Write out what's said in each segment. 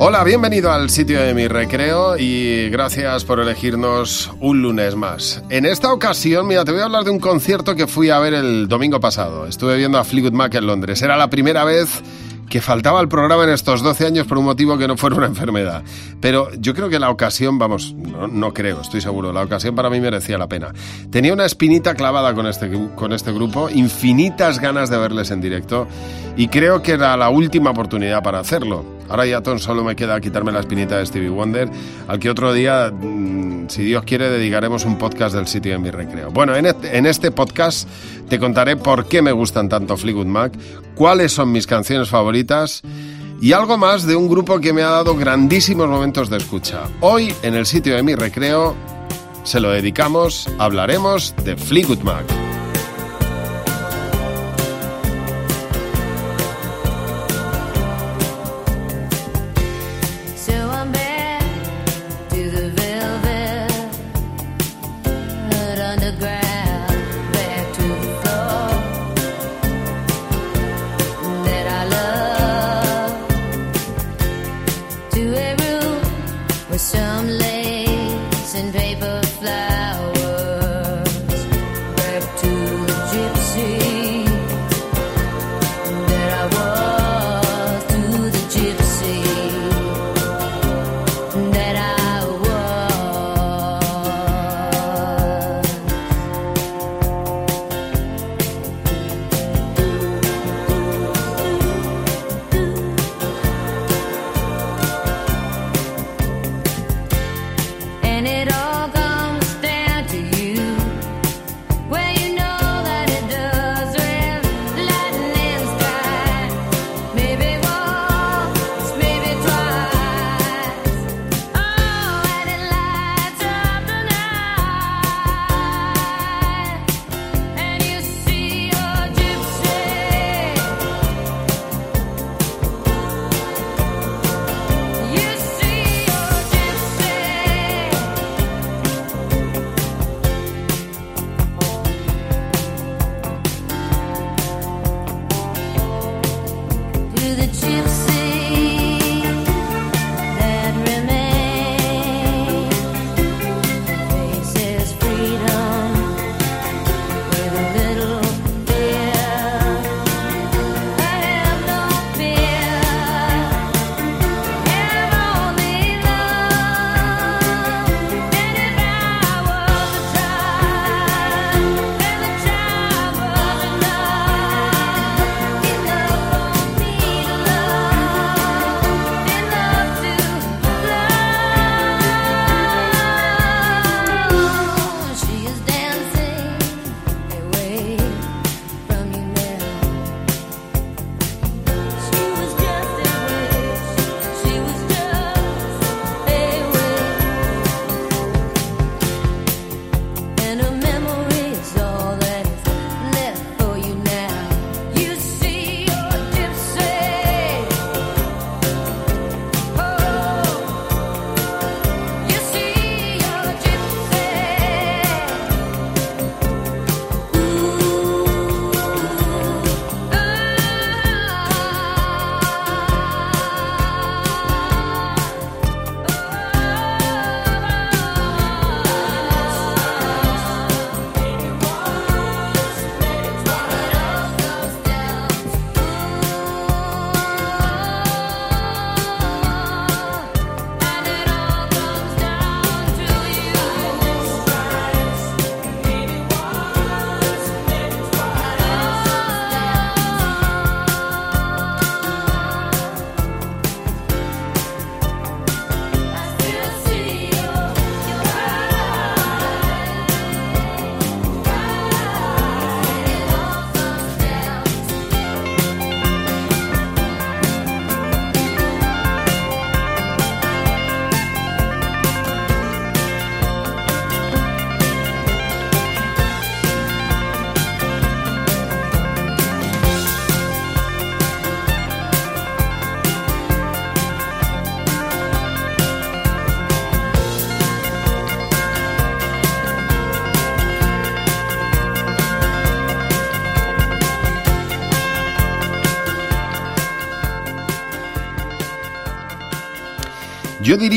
Hola, bienvenido al sitio de mi recreo y gracias por elegirnos un lunes más. En esta ocasión, mira, te voy a hablar de un concierto que fui a ver el domingo pasado. Estuve viendo a Fleetwood Mac en Londres. Era la primera vez que faltaba al programa en estos 12 años por un motivo que no fuera una enfermedad. Pero yo creo que la ocasión, vamos, no, creo, estoy seguro, la ocasión para mí merecía la pena. Tenía una espinita clavada con este, con este grupo, infinitas ganas de verles en directo y creo que era la última oportunidad para hacerlo. Ahora ya Tom solo me queda quitarme la espinita de Stevie Wonder, al que otro día, mm, si Dios quiere, dedicaremos un podcast del sitio de mi recreo. Bueno, en en este podcast te contaré por qué me gustan tanto Fleetwood Mac, cuáles son mis canciones favoritas y algo más de un grupo que me ha dado grandísimos momentos de escucha. Hoy, en el sitio de mi recreo, se lo dedicamos, hablaremos de Fleetwood Mac.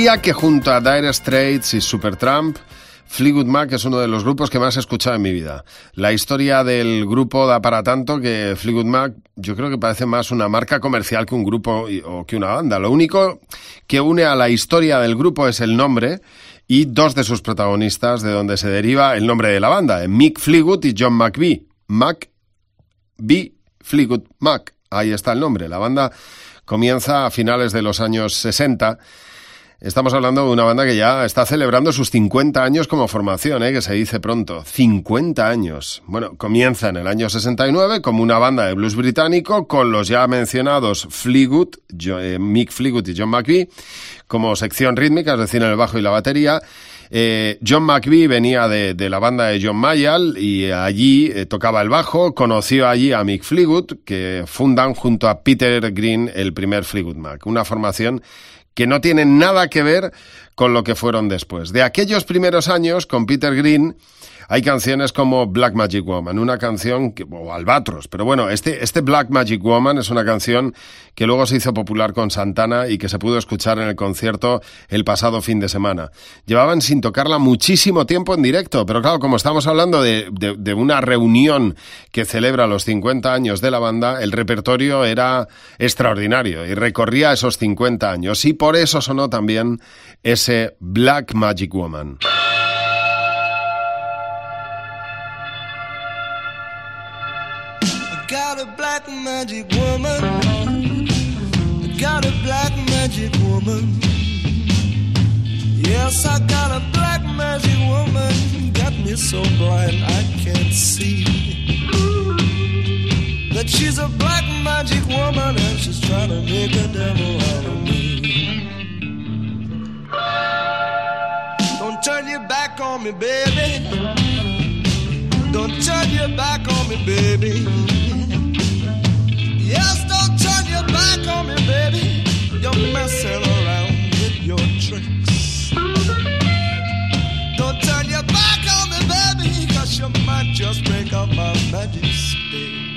Que junto a Dire Straits y Supertramp, Fleetwood Mac es uno de los grupos que más he escuchado en mi vida. La historia del grupo da para tanto que Fleetwood Mac yo creo que parece más una marca comercial que un grupo o que una banda. Lo único que une a la historia del grupo es el nombre y dos de sus protagonistas de donde se deriva el nombre de la banda, Mick Fleetwood y John McVie. Mac B. Fleetwood Mac. Ahí está el nombre. La banda comienza a finales de los años 60 Estamos hablando de una banda que ya está celebrando sus 50 años como formación, ¿eh? que se dice pronto. 50 años. Bueno, comienza en el año 69 como una banda de blues británico con los ya mencionados Fleetwood, eh, Mick Fleetwood y John McVie, como sección rítmica, es decir, en el bajo y la batería. Eh, John McVie venía de, la banda de John Mayall y allí eh, tocaba el bajo, conoció allí a Mick Fleetwood, que fundan junto a Peter Green el primer Fleetwood Mac, una formación que no tienen nada que ver con lo que fueron después. De aquellos primeros años, con Peter Green, hay canciones como Black Magic Woman, una canción, que, o Albatros, pero bueno, este, este Black Magic Woman es una canción que luego se hizo popular con Santana y que se pudo escuchar en el concierto el pasado fin de semana. Llevaban sin tocarla muchísimo tiempo en directo, pero claro, como estamos hablando de, de una reunión que celebra los 50 años de la banda, el repertorio era extraordinario y recorría esos 50 años y por eso sonó también ese Black Magic Woman. Magic woman. I Got a black magic woman. Yes, I got a black magic woman. Got me so blind I can't see. That she's a black magic woman and she's trying to make a devil out of me. Don't turn your back on me, baby. Don't turn your back on me, baby. Just break up my magic stick.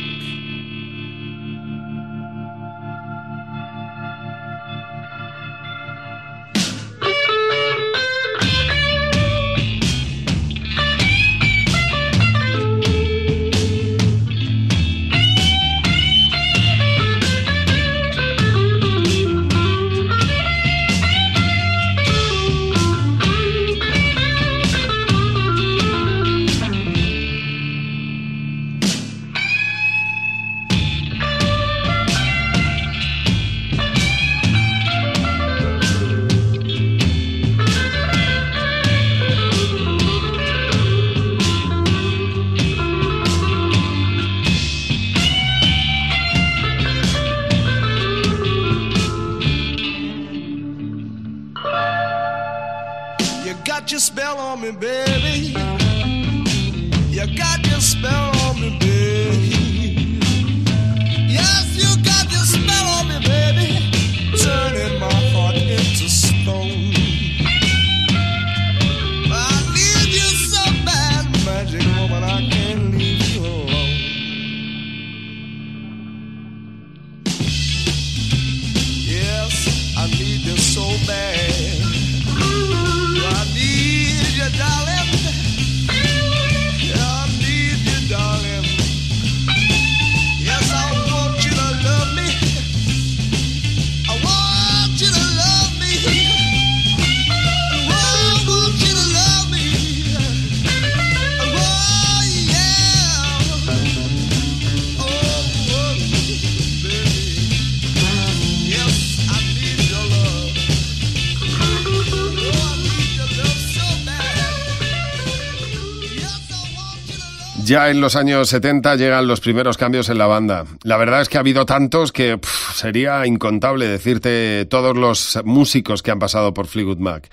Ya en los años 70 llegan los primeros cambios en la banda. La verdad es que ha habido tantos que sería incontable decirte todos los músicos que han pasado por Fleetwood Mac.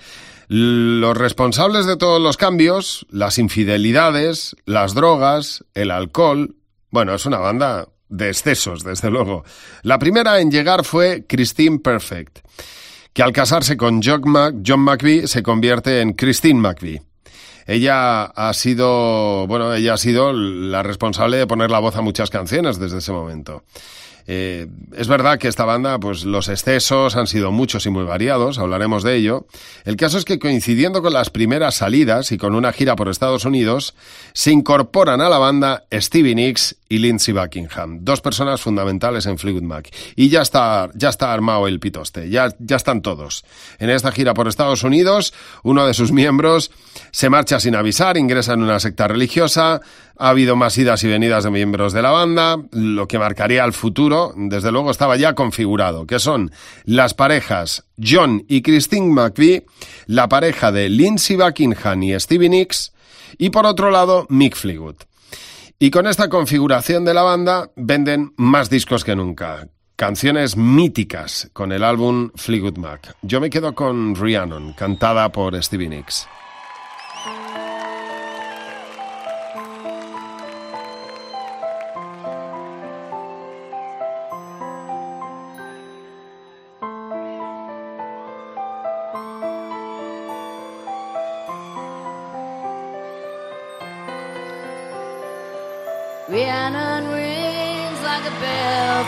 Los responsables de todos los cambios, las infidelidades, las drogas, el alcohol. Bueno, es una banda de excesos, desde luego. La primera en llegar fue Christine Perfect, que al casarse con John, Mac John McVie se convierte en Christine McVie. Ella ha sido, bueno, ella ha sido la responsable de poner la voz a muchas canciones desde ese momento. Eh, es verdad que esta banda, pues los excesos han sido muchos y muy variados, hablaremos de ello. El caso es que coincidiendo con las primeras salidas y con una gira por Estados Unidos, se incorporan a la banda Stevie Nicks y Lindsey Buckingham, dos personas fundamentales en Fleetwood Mac. Y ya está, ya está armado el pitoste, ya, ya están todos. En esta gira por Estados Unidos, uno de sus miembros se marcha sin avisar, ingresa en una secta religiosa, ha habido más idas y venidas de miembros de la banda, lo que marcaría el futuro, desde luego estaba ya configurado, que son las parejas John y Christine McVie, la pareja de Lindsey Buckingham y Stevie Nicks, y por otro lado Mick Fleetwood. Y con esta configuración de la banda venden más discos que nunca. Canciones míticas con el álbum Fleetwood Mac. Yo me quedo con Rhiannon, cantada por Stevie Nicks.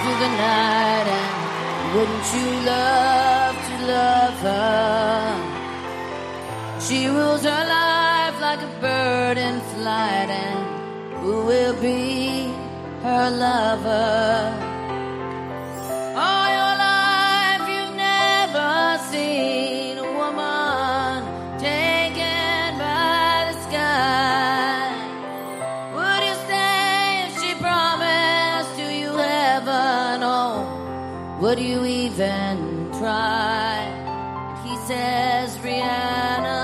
Through the night, and wouldn't you love to love her? She rules her life like a bird in flight, and who will be her lover? Would you even try? He says, Rihanna,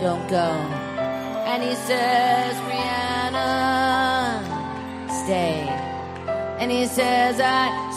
don't go. And he says, Rihanna, stay. And he says, I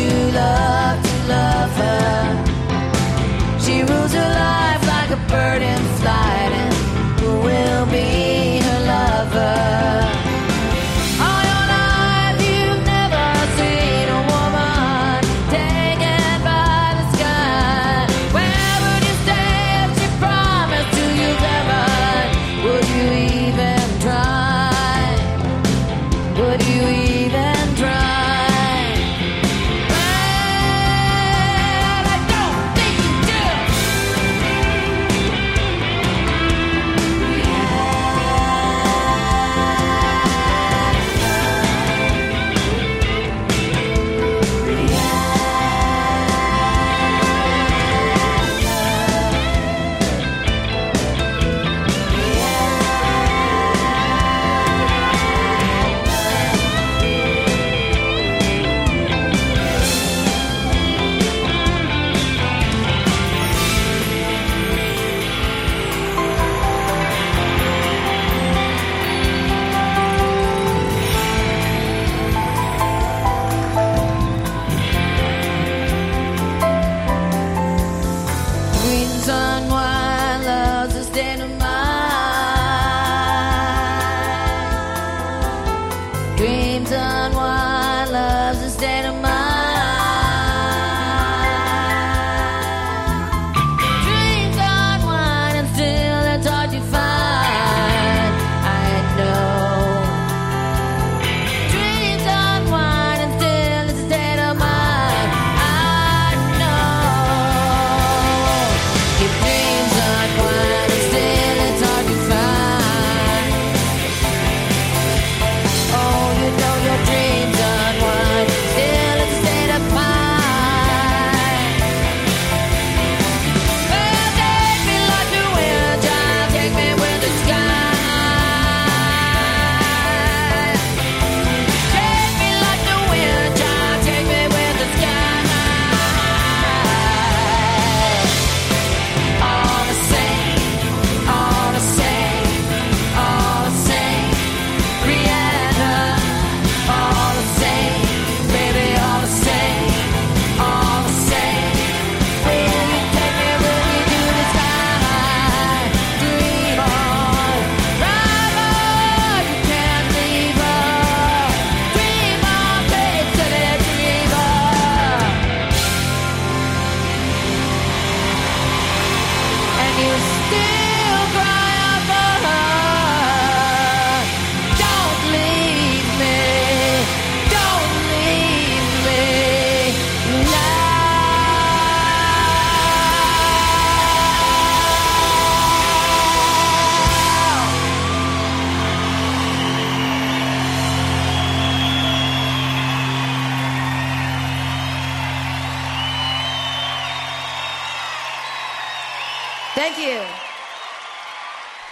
you love to love her? She rules her life like a bird in unwind love's a stand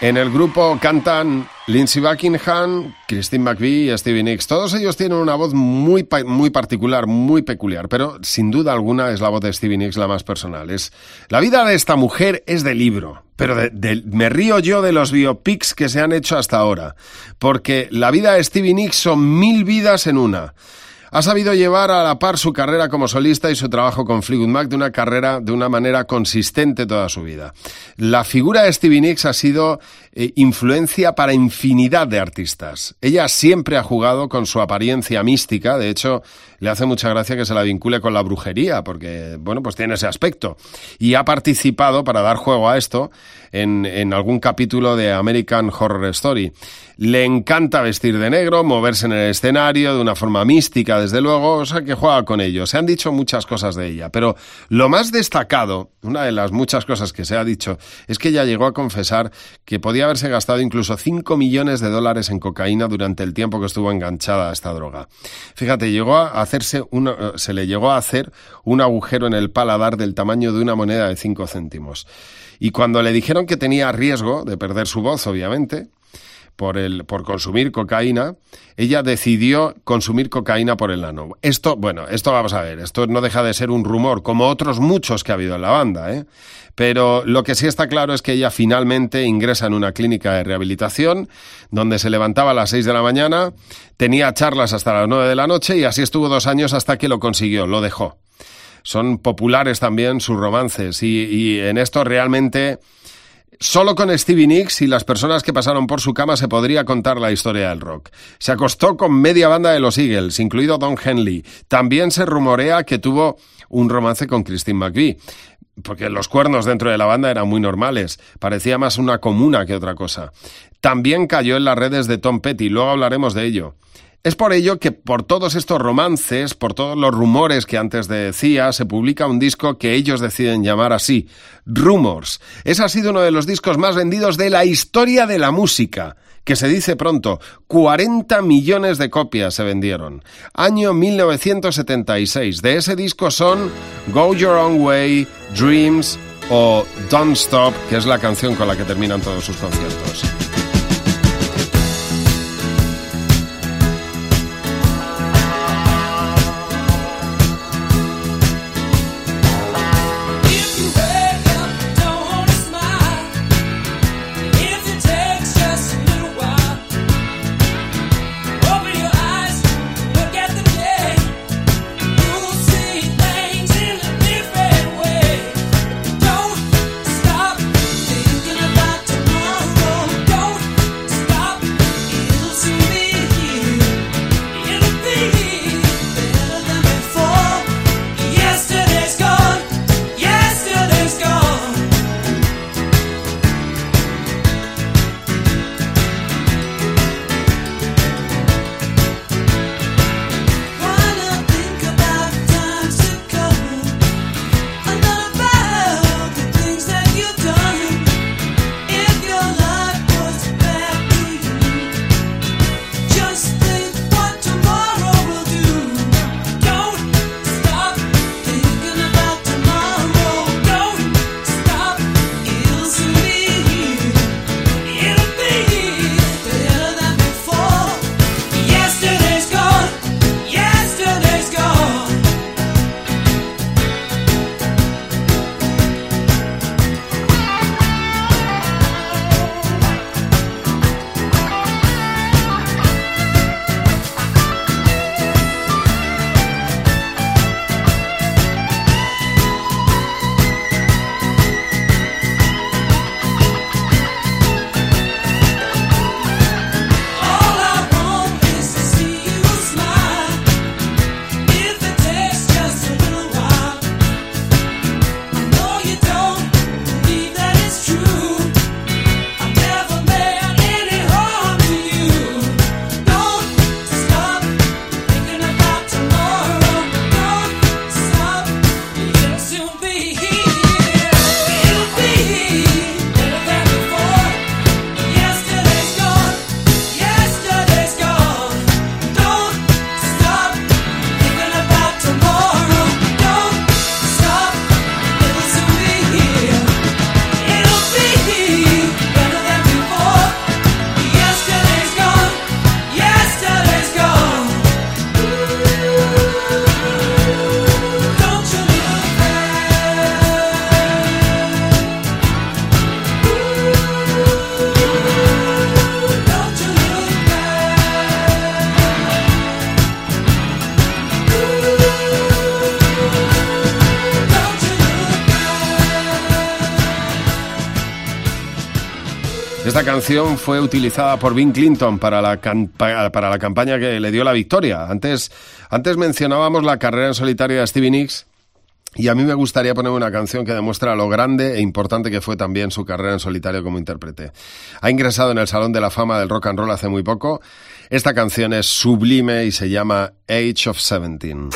En el grupo cantan Lindsey Buckingham, Christine McVie y Stevie Nicks. Todos ellos tienen una voz muy, muy particular, muy peculiar, pero sin duda alguna es la voz de Stevie Nicks la más personal. Es, la vida de esta mujer es de libro, pero me río yo de los biopics que se han hecho hasta ahora, porque la vida de Stevie Nicks son mil vidas en una. Ha sabido llevar a la par su carrera como solista y su trabajo con Fleetwood Mac de una carrera de una manera consistente toda su vida. La figura de Stevie Nicks ha sido eh, influencia para infinidad de artistas. Ella siempre ha jugado con su apariencia mística, de hecho, le hace mucha gracia que se la vincule con la brujería, porque, bueno, pues tiene ese aspecto. Y ha participado, para dar juego a esto, en, en algún capítulo de American Horror Story. Le encanta vestir de negro, moverse en el escenario de una forma mística, desde luego, o sea que juega con ello. Se han dicho muchas cosas de ella, pero lo más destacado, una de las muchas cosas que se ha dicho, es que ella llegó a confesar que podía haberse gastado incluso 5 millones de dólares en cocaína durante el tiempo que estuvo enganchada a esta droga. Fíjate, llegó a hacerse eh, se le llegó a hacer un agujero en el paladar del tamaño de una moneda de 5 céntimos. Y cuando le dijeron que tenía riesgo de perder su voz, obviamente, por, el, por consumir cocaína, ella decidió consumir cocaína por el ano. Esto, bueno, esto vamos a ver, esto no deja de ser un rumor, como otros muchos que ha habido en la banda, ¿eh? Pero lo que sí está claro es que ella finalmente ingresa en una clínica de rehabilitación, donde se levantaba a las 6 de la mañana, tenía charlas hasta las 9 de la noche y así estuvo dos años hasta que lo consiguió, lo dejó. Son populares también sus romances y, y en esto realmente Solo con Stevie Nicks y las personas que pasaron por su cama se podría contar la historia del rock. Se acostó con media banda de los Eagles, incluido Don Henley. También se rumorea que tuvo un romance con Christine McVie, porque los cuernos dentro de la banda eran muy normales. Parecía más una comuna que otra cosa. También cayó en las redes de Tom Petty, luego hablaremos de ello. Es por ello que por todos estos romances, por todos los rumores que antes decía, se publica un disco que ellos deciden llamar así, Rumors. Ese ha sido uno de los discos más vendidos de la historia de la música, que se dice pronto, 40 millones de copias se vendieron. Año 1976. De ese disco son Go Your Own Way, Dreams o Don't Stop, que es la canción con la que terminan todos sus conciertos. canción fue utilizada por Bill Clinton para la, para la campaña que le dio la victoria. Antes, antes mencionábamos la carrera en solitario de Stevie Nicks. Y a mí me gustaría poner una canción que demuestra lo grande e importante que fue también su carrera en solitario como intérprete. Ha ingresado en el Salón de la Fama del Rock and Roll hace muy poco. Esta canción es sublime y se llama Age of Seventeen.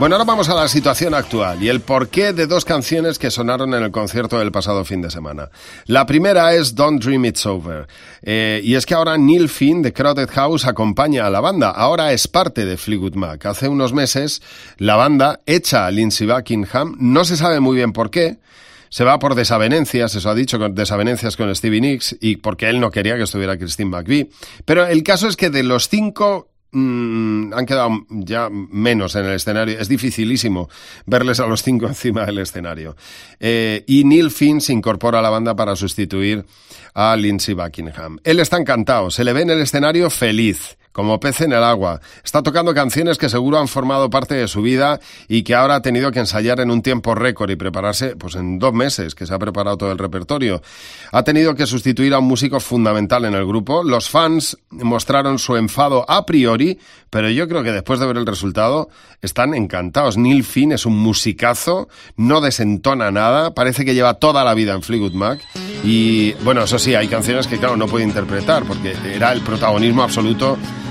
Bueno, ahora vamos a la situación actual y el porqué de dos canciones que sonaron en el concierto del pasado fin de semana. La primera es Don't Dream It's Over. Eh, y es que ahora Neil Finn de Crowded House acompaña a la banda. Ahora es parte de Fleetwood Mac. Hace unos meses la banda echa a Lindsey Buckingham. No se sabe muy bien por qué. Se va por desavenencias, eso ha dicho, desavenencias con Stevie Nicks y porque él no quería que estuviera Christine McVie. Pero el caso es que de los cinco mm, han quedado ya menos en el escenario. Es dificilísimo verles a los cinco encima del escenario. Eh, y Neil Finn se incorpora a la banda para sustituir a Lindsey Buckingham. Él está encantado, se le ve en el escenario feliz. Como pez en el agua. Está tocando canciones que seguro han formado parte de su vida y que ahora ha tenido que ensayar en un tiempo récord y prepararse, pues en dos meses que se ha preparado todo el repertorio. Ha tenido que sustituir a un músico fundamental en el grupo. Los fans mostraron su enfado a priori, pero yo creo que después de ver el resultado están encantados. Neil Finn es un musicazo, no desentona nada, parece que lleva toda la vida en Fleetwood Mac y bueno, eso sí, hay canciones que claro no puede interpretar porque era el protagonismo absoluto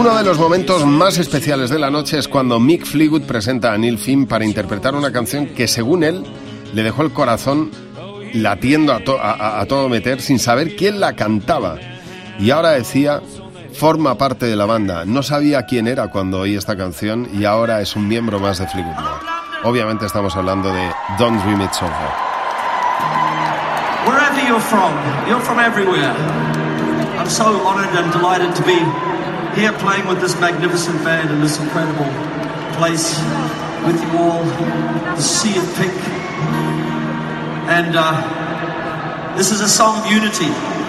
uno de los momentos más especiales de la noche es cuando Mick Fleetwood presenta a Neil Finn para interpretar una canción que, según él, le dejó el corazón latiendo a, to- a- a- a todo meter sin saber quién la cantaba. Y ahora decía, forma parte de la banda. No sabía quién era cuando oí esta canción y ahora es un miembro más de Fleetwood Mac. Obviamente estamos hablando de Don't Dream It's Over. Wherever you're from, you're from everywhere. I'm so honored and delighted to be here playing with this magnificent band in this incredible place with you all, the sea of pink. And uh, this is a song of unity.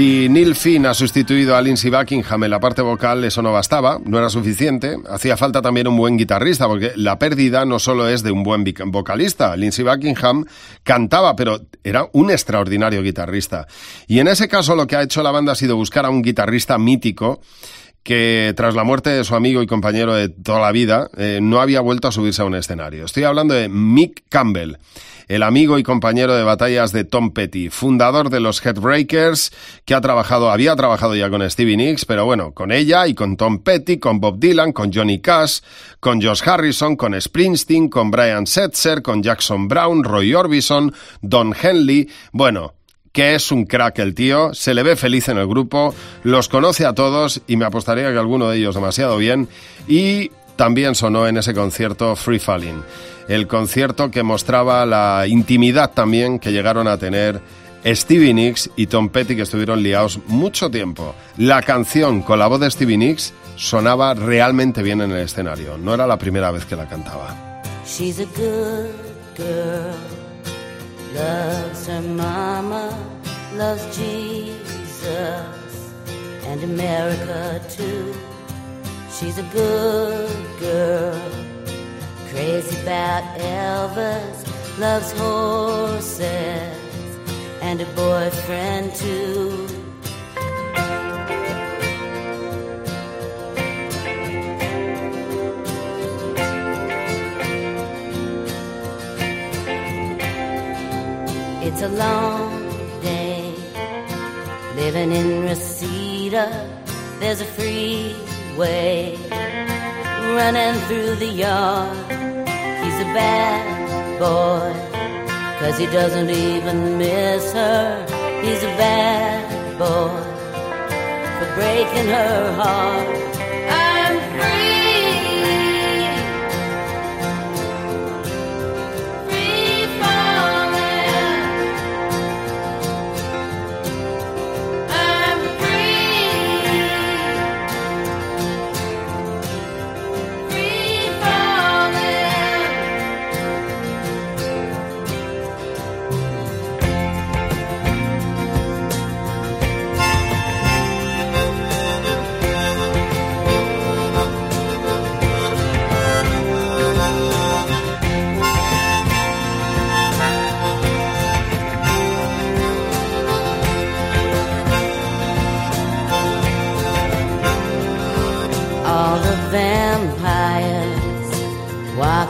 Si Neil Finn ha sustituido a Lindsey Buckingham en la parte vocal, eso no bastaba, no era suficiente. Hacía falta también un buen guitarrista, porque la pérdida no solo es de un buen vocalista. Lindsey Buckingham cantaba, pero era un extraordinario guitarrista. Y en ese caso lo que ha hecho la banda ha sido buscar a un guitarrista mítico que tras la muerte de su amigo y compañero de toda la vida eh, no había vuelto a subirse a un escenario. Estoy hablando de Mick Campbell, el amigo y compañero de batallas de Tom Petty, fundador de los Headbreakers, que ha trabajado, había trabajado ya con Stevie Nicks, pero bueno, con ella y con Tom Petty, con Bob Dylan, con Johnny Cash, con Josh Harrison, con Springsteen, con Brian Setzer, con Jackson Brown, Roy Orbison, Don Henley, bueno, que es un crack el tío, se le ve feliz en el grupo, los conoce a todos y me apostaría que alguno de ellos demasiado bien. Y también sonó en ese concierto Free Falling, el concierto que mostraba la intimidad también que llegaron a tener Stevie Nicks y Tom Petty que estuvieron liados mucho tiempo. La canción con la voz de Stevie Nicks sonaba realmente bien en el escenario, no era la primera vez que la cantaba. She's a good girl, loves her mama, loves Jesus America too. She's a good girl, crazy about Elvis, loves horses and a boyfriend too. It's a long day living in Reseda. There's a running through the yard. He's a bad boy, cause he doesn't even miss her. He's a bad boy for breaking her heart.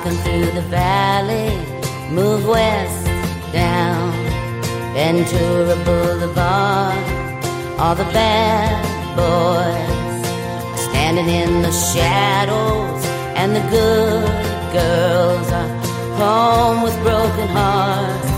Walking through the valley move west down Ventura Boulevard. All the bad boys are standing in the shadows, and the good girls are home with broken hearts.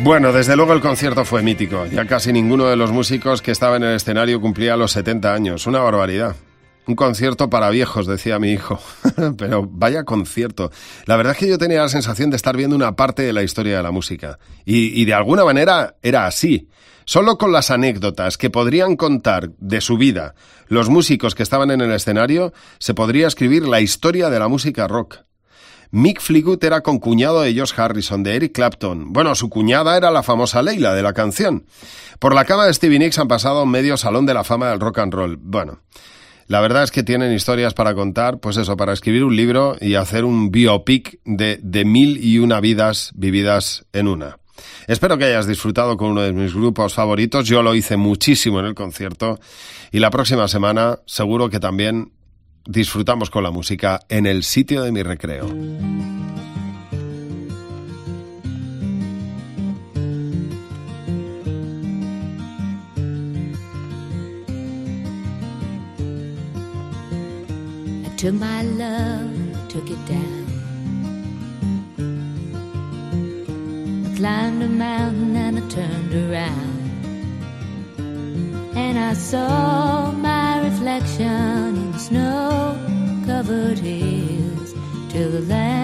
Bueno, desde luego el concierto fue mítico. Ya casi ninguno de los músicos que estaba en el escenario cumplía los 70 años. Una barbaridad. Un concierto para viejos, decía mi hijo. Pero vaya concierto. La verdad es que yo tenía la sensación de estar viendo una parte de la historia de la música. Y, de alguna manera era así. Solo con las anécdotas que podrían contar de su vida los músicos que estaban en el escenario, se podría escribir la historia de la música rock. Mick Fleetwood era concuñado de Josh Harrison, de Eric Clapton. Bueno, su cuñada era la famosa Leila de la canción. Por la cama de Stevie Nicks han pasado medio salón de la fama del rock and roll. Bueno, la verdad es que tienen historias para contar, pues eso, para escribir un libro y hacer un biopic de, de mil y una vidas vividas en una. Espero que hayas disfrutado con uno de mis grupos favoritos. Yo lo hice muchísimo en el concierto y la próxima semana seguro que también disfrutamos con la música en el sitio de mi recreo. Took my love, took it down. I climbed a mountain and I turned around. And I saw my reflection in the snow covered hills till the landslide